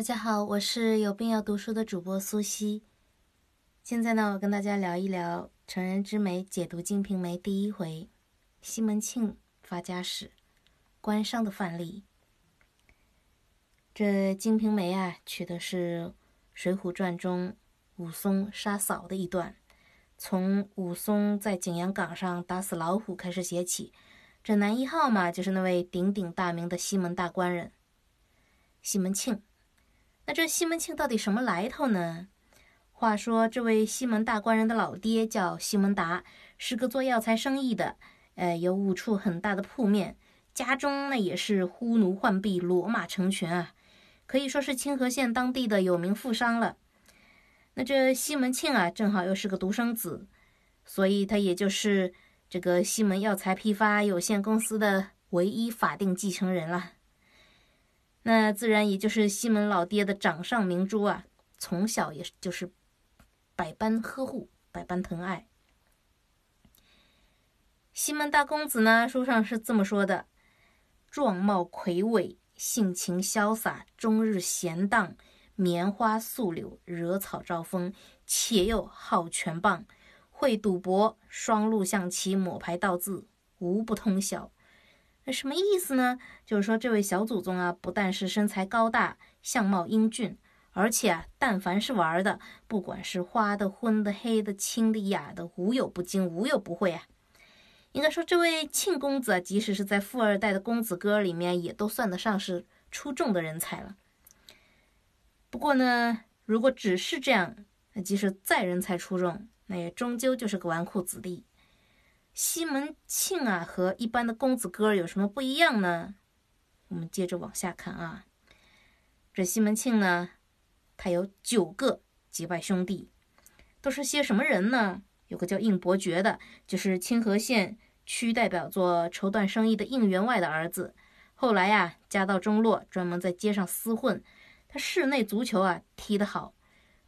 大家好，我是有病要读书的主播苏西。现在呢，我跟大家聊一聊《成人之美》解读《金瓶梅》第一回西门庆发家史，官商的范例。这《金瓶梅》啊，取的是《水浒传》中武松杀嫂的一段，从武松在景阳冈上打死老虎开始写起。这男一号嘛，就是那位鼎鼎大名的西门大官人西门庆。那这西门庆到底什么来头呢？话说这位西门大官人的老爹叫西门达，是个做药材生意的，呃，有五处很大的铺面，家中那也是呼奴唤婢，骡马成群啊，可以说是清河县当地的有名富商了。那这西门庆啊，正好又是个独生子，所以他也就是这个西门药材批发有限公司的唯一法定继承人了。那自然也就是西门老爹的掌上明珠啊，从小也就是百般呵护，百般疼爱。西门大公子呢，书上是这么说的：壮貌魁伟，性情潇洒，终日闲荡，棉花素柳，惹草招风，且又好拳棒，会赌博，双陆象棋，抹牌倒字，无不通晓。那什么意思呢？就是说，这位小祖宗啊，不但是身材高大、相貌英俊，而且啊，但凡是玩的，不管是花的、昏的、黑的、清的、雅的，无有不精，无有不会啊。应该说，这位庆公子啊，即使是在富二代的公子哥里面，也都算得上是出众的人才了。不过呢，如果只是这样，那即使再人才出众，那也终究就是个纨绔子弟。西门庆啊，和一般的公子哥有什么不一样呢？我们接着往下看啊。这西门庆呢，他有九个结拜兄弟，都是些什么人呢？有个叫应伯爵的，就是清河县区代表做绸缎生意的应员外的儿子。后来呀，家道中落，专门在街上厮混。他室内足球啊踢得好，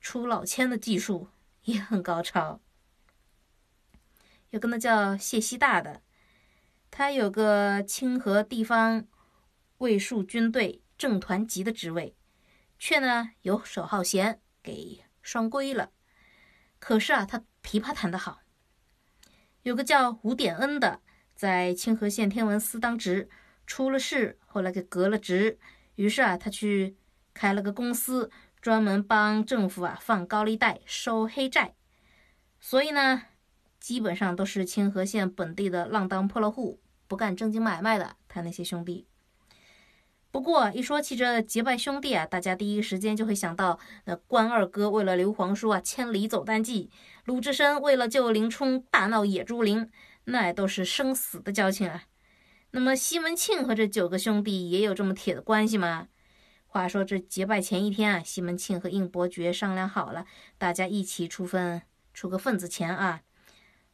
出老千的技术也很高超。有个那叫谢希大的，他有个清河地方卫戍军队正团级的职位，却呢游手好闲，给双规了。可是啊，他琵琶弹得好。有个叫吴典恩的，在清河县天文司当职，出了事，后来给革了职。于是啊，他去开了个公司，专门帮政府啊放高利贷、收黑债。所以呢。基本上都是清河县本地的浪荡破落户，不干正经买卖的。他那些兄弟。不过一说起这结拜兄弟啊，大家第一时间就会想到那关二哥为了刘皇叔啊千里走单骑，鲁智深为了救林冲大闹野猪林，那都是生死的交情啊。那么西门庆和这九个兄弟也有这么铁的关系吗？话说这结拜前一天啊，西门庆和应伯爵商量好了，大家一起出分，出个份子钱啊。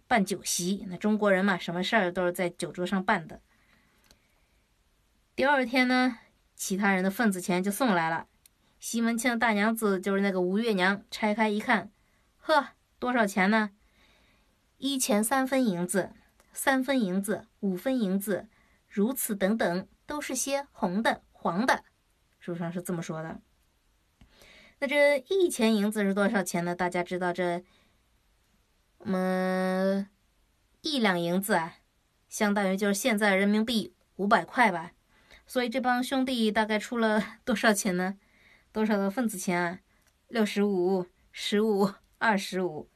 办酒席，那中国人嘛，什么事儿都是在酒桌上办的。第二天呢，其他人的份子钱就送来了。西门庆大娘子就是那个吴月娘，拆开一看，呵，多少钱呢？一钱三分银子，三分银子，五分银子，如此等等，都是些红的、黄的。书上是这么说的。那这一钱银子是多少钱呢？大家知道这。我们一两银子啊，相当于就是现在人民币五百块吧。所以这帮兄弟大概出了多少钱呢？多少的份子钱啊？六十五、十五、二十五。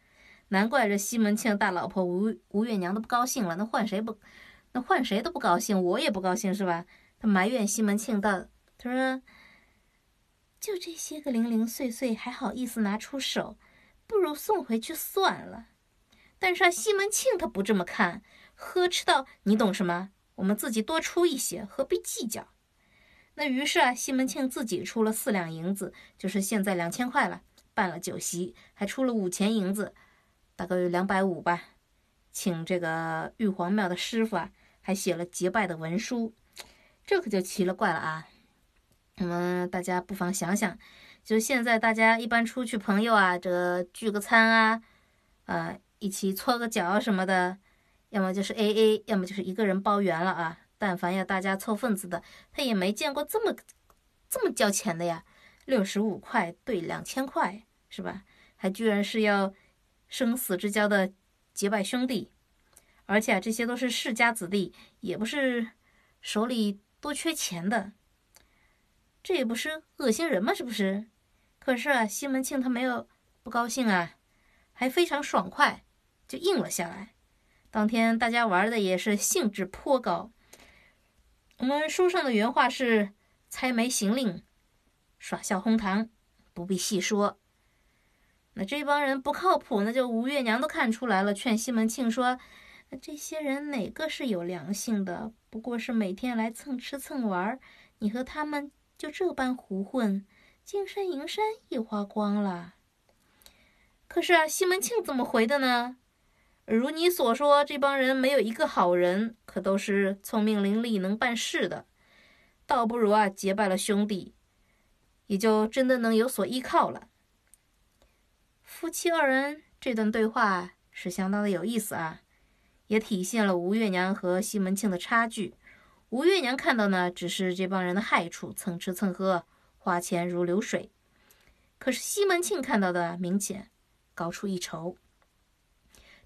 难怪这西门庆大老婆吴吴月娘都不高兴了。那换谁不？那换谁都不高兴，我也不高兴是吧？他埋怨西门庆道：“他说，就这些个零零碎碎，还好意思拿出手？不如送回去算了。”但是啊，西门庆他不这么看，呵斥道：“你懂什么？我们自己多出一些，何必计较？”那于是啊，西门庆自己出了四两银子，就是现在两千块了，办了酒席，还出了五钱银子，大概有两百五吧，请这个玉皇庙的师傅啊，还写了结拜的文书，这可就奇了怪了啊！那么大家不妨想想，就现在大家一般出去朋友啊，这聚个餐啊，呃。一起搓个脚什么的，要么就是 A A，要么就是一个人包圆了啊。但凡要大家凑份子的，他也没见过这么这么交钱的呀。六十五块兑两千块，是吧？还居然是要生死之交的结拜兄弟，而且啊，这些都是世家子弟，也不是手里多缺钱的，这也不是恶心人吗？是不是？可是啊，西门庆他没有不高兴啊，还非常爽快，就应了下来。当天大家玩的也是兴致颇高。我们书上的原话是：“猜枚行令，耍笑哄堂，不必细说。”那这帮人不靠谱，那就吴月娘都看出来了，劝西门庆说：“这些人哪个是有良心的？不过是每天来蹭吃蹭玩，你和他们就这般胡混。”金山银山也花光了。可是啊，西门庆怎么回的呢？如你所说，这帮人没有一个好人，可都是聪明伶俐、能办事的。倒不如啊，结拜了兄弟，也就真的能有所依靠了。夫妻二人这段对话是相当的有意思啊，也体现了吴月娘和西门庆的差距。吴月娘看到呢，只是这帮人的害处，蹭吃蹭喝。花钱如流水，可是西门庆看到的明显高出一筹。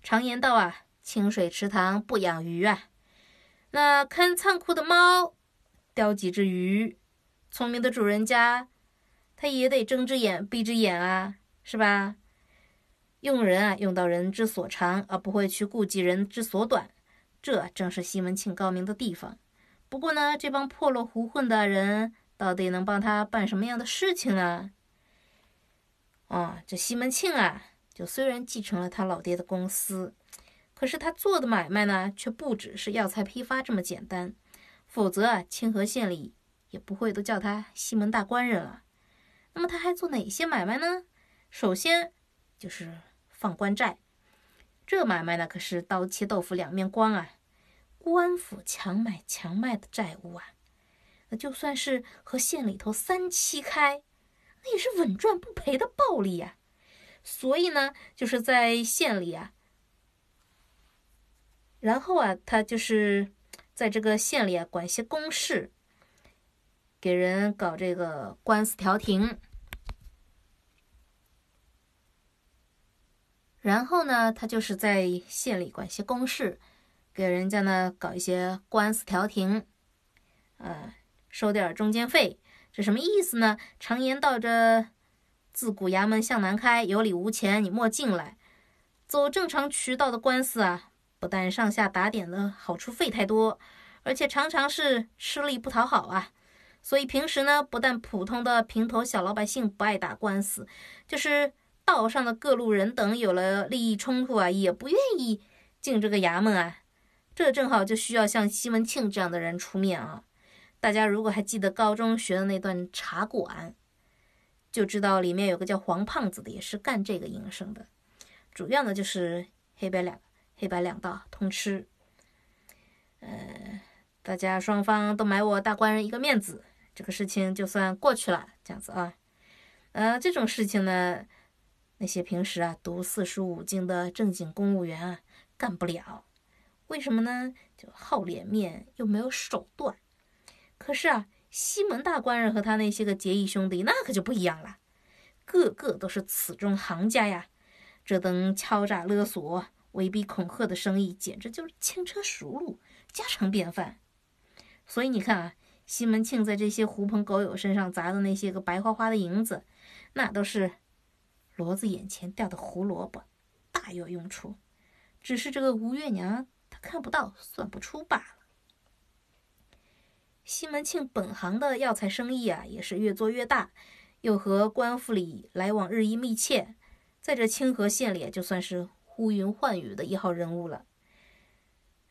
常言道啊，清水池塘不养鱼啊。那看仓库的猫叼几只鱼，聪明的主人家他也得睁只眼闭只眼啊，是吧？用人啊，用到人之所长，而不会去顾及人之所短，这正是西门庆高明的地方。不过呢，这帮破落胡混的人。到底能帮他办什么样的事情呢？啊，这西门庆啊，就虽然继承了他老爹的公司，可是他做的买卖呢，却不只是药材批发这么简单。否则啊，清河县里也不会都叫他西门大官人了。那么他还做哪些买卖呢？首先就是放官债，这买卖呢可是刀切豆腐两面光啊，官府强买强卖的债务啊。那就算是和县里头三七开，那也是稳赚不赔的暴利呀。所以呢，就是在县里啊，然后啊，他就是在这个县里啊管些公事，给人搞这个官司调停。然后呢，他就是在县里管些公事，给人家呢搞一些官司调停，啊。收点中间费，这什么意思呢？常言道：“这自古衙门向南开，有理无钱你莫进来。”走正常渠道的官司啊，不但上下打点的好处费太多，而且常常是吃力不讨好啊。所以平时呢，不但普通的平头小老百姓不爱打官司，就是道上的各路人等有了利益冲突啊，也不愿意进这个衙门啊。这正好就需要像西门庆这样的人出面啊。大家如果还记得高中学的那段茶馆，就知道里面有个叫黄胖子的，也是干这个营生的。主要呢就是黑白两黑白两道通吃。呃，大家双方都买我大官人一个面子，这个事情就算过去了。这样子啊，呃，这种事情呢，那些平时啊读四书五经的正经公务员啊干不了。为什么呢？就好脸面，又没有手段。可是啊，西门大官人和他那些个结义兄弟，那可就不一样了，个个都是此中行家呀。这等敲诈勒索、威逼恐吓的生意，简直就是轻车熟路、家常便饭。所以你看啊，西门庆在这些狐朋狗友身上砸的那些个白花花的银子，那都是骡子眼前掉的胡萝卜，大有用处。只是这个吴月娘，她看不到，算不出罢了。西门庆本行的药材生意啊，也是越做越大，又和官府里来往日益密切，在这清河县里就算是呼云唤雨的一号人物了。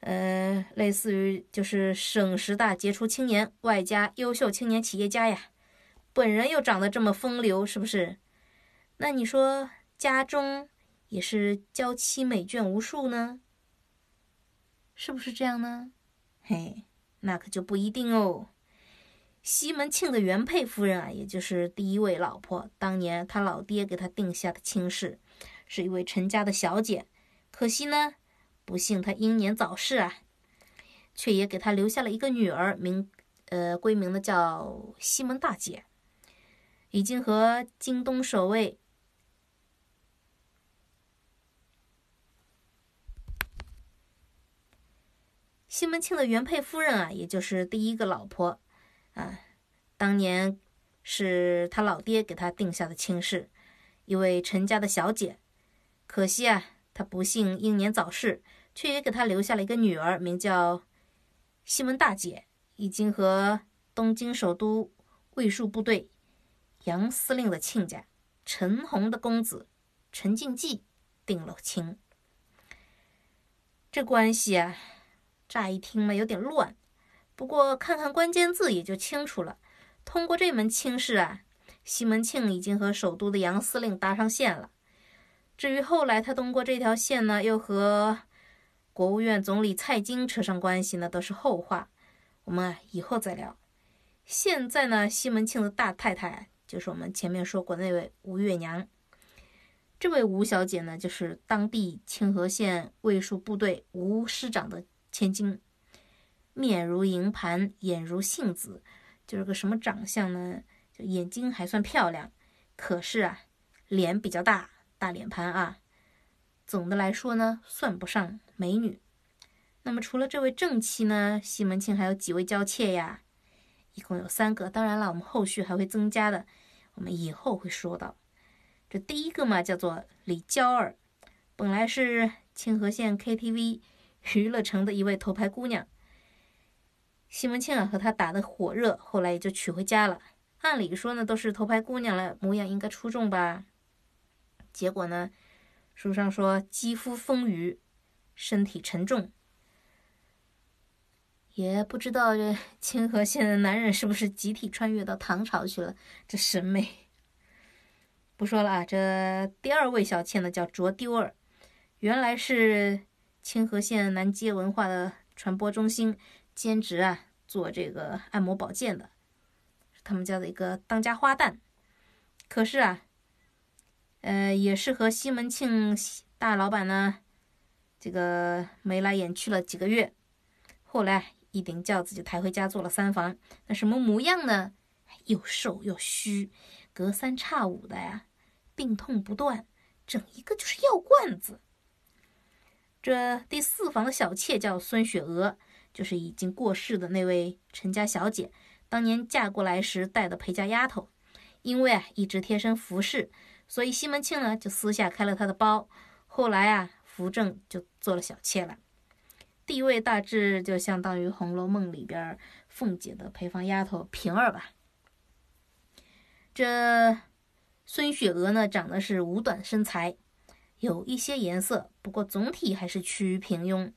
呃，类似于就是省十大杰出青年，外加优秀青年企业家呀。本人又长得这么风流，是不是？那你说家中也是娇妻美眷无数呢？是不是这样呢？嘿。那可就不一定哦。西门庆的原配夫人啊，也就是第一位老婆，当年他老爹给他定下的亲事，是一位陈家的小姐。可惜呢，不幸她英年早逝啊，却也给他留下了一个女儿，名呃，闺名呢叫西门大姐。已经和京东守卫西门庆的原配夫人啊，也就是第一个老婆啊，当年是他老爹给他定下的亲事，一位陈家的小姐。可惜啊，他不幸英年早逝，却也给他留下了一个女儿，名叫西门大姐，已经和东京首都卫戍部队杨司令的亲家陈洪的公子陈敬济定了亲。这关系啊。乍一听嘛，有点乱，不过看看关键字也就清楚了。通过这门亲事啊，西门庆已经和首都的杨司令搭上线了。至于后来他通过这条线呢，又和国务院总理蔡京扯上关系呢，都是后话，我们以后再聊。现在呢，西门庆的大太太就是我们前面说过那位吴月娘。这位吴小姐呢，就是当地清河县卫戍部队吴师长的。千金，面如银盘，眼如杏子，就是个什么长相呢？就眼睛还算漂亮，可是啊，脸比较大，大脸盘啊。总的来说呢，算不上美女。那么除了这位正妻呢，西门庆还有几位娇妾呀？一共有三个。当然了，我们后续还会增加的，我们以后会说到。这第一个嘛，叫做李娇儿，本来是清河县 KTV。娱乐城的一位头牌姑娘，西门庆啊和她打得火热，后来也就娶回家了。按理说呢，都是头牌姑娘了，模样应该出众吧？结果呢，书上说肌肤丰腴，身体沉重，也不知道这清河县的男人是不是集体穿越到唐朝去了？这审美不说了啊。这第二位小妾呢，叫卓丢儿，原来是。清河县南街文化的传播中心兼职啊，做这个按摩保健的，他们家的一个当家花旦。可是啊，呃，也是和西门庆大老板呢，这个眉来眼去了几个月，后来一顶轿子就抬回家做了三房。那什么模样呢？又瘦又虚，隔三差五的呀，病痛不断，整一个就是药罐子。这第四房的小妾叫孙雪娥，就是已经过世的那位陈家小姐，当年嫁过来时带的陪嫁丫头。因为啊一直贴身服侍，所以西门庆呢就私下开了她的包。后来啊扶正就做了小妾了，地位大致就相当于《红楼梦》里边凤姐的陪房丫头平儿吧。这孙雪娥呢长得是五短身材。有一些颜色，不过总体还是趋于平庸。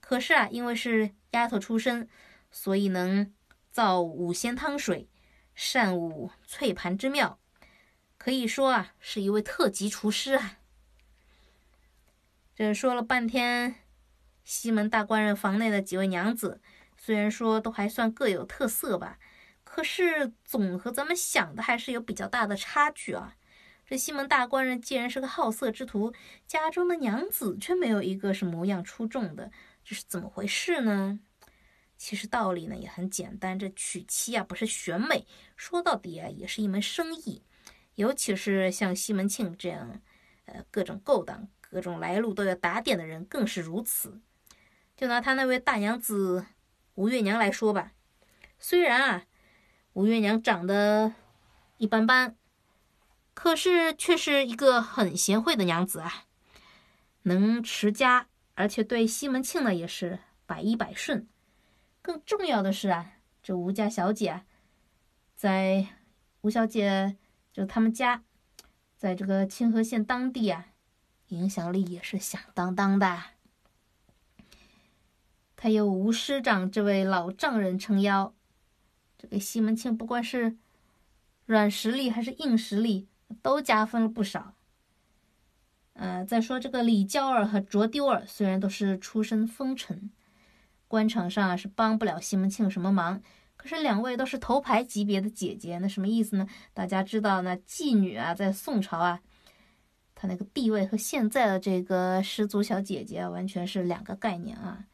可是啊，因为是丫头出身，所以能造五仙汤水，善舞翠盘之妙，可以说啊，是一位特级厨师啊。这说了半天，西门大官人房内的几位娘子，虽然说都还算各有特色吧，可是总和咱们想的还是有比较大的差距啊。这西门大官人既然是个好色之徒，家中的娘子却没有一个是模样出众的，这是怎么回事呢？其实道理呢也很简单，这娶妻啊不是选美，说到底啊也是一门生意，尤其是像西门庆这样，呃各种勾当、各种来路都要打点的人更是如此。就拿他那位大娘子吴月娘来说吧，虽然啊吴月娘长得一般般。可是却是一个很贤惠的娘子啊，能持家，而且对西门庆呢也是百依百顺。更重要的是啊，这吴家小姐啊，在吴小姐就他们家，在这个清河县当地啊，影响力也是响当当的。他有吴师长这位老丈人撑腰，这个西门庆不管是软实力还是硬实力。都加分了不少。呃，再说这个李娇儿和卓丢儿，虽然都是出身风尘，官场上啊是帮不了西门庆什么忙，可是两位都是头牌级别的姐姐，那什么意思呢？大家知道，那妓女啊，在宋朝啊，她那个地位和现在的这个失足小姐姐完全是两个概念啊。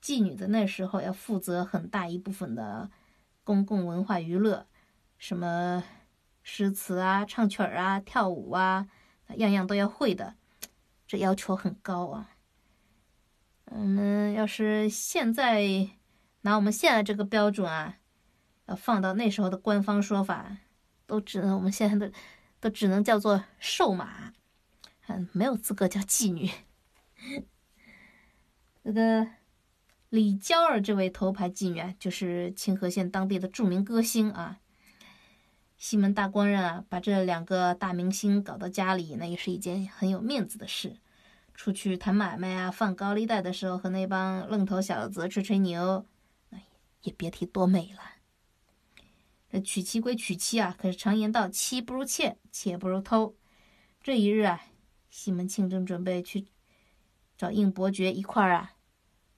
妓女的那时候要负责很大一部分的公共文化娱乐，什么。诗词啊、唱曲儿啊、跳舞啊，样样都要会的，这要求很高啊。我们要是现在拿我们现在这个标准啊，要放到那时候的官方说法，都只能我们现在的都只能叫做瘦马，嗯，没有资格叫妓女。这个李娇儿这位头牌妓女啊，就是清河县当地的著名歌星啊。西门大官人啊，把这两个大明星搞到家里，那也是一件很有面子的事。出去谈买卖啊，放高利贷的时候，和那帮愣头小子吹吹牛，哎，也别提多美了。这娶妻归娶妻啊，可是常言道，妻不如妾，妾不如偷。这一日啊，西门庆正准备去找应伯爵一块儿啊，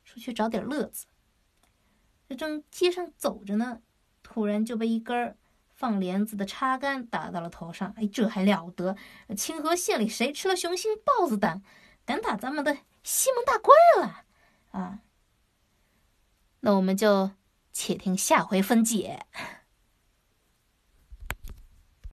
出去找点乐子。这正街上走着呢，突然就被一根放帘子的插杆打到了头上。哎，这还了得！清河县里谁吃了雄心豹子胆？敢打咱们的西门大官人了啊！那我们就且听下回分解。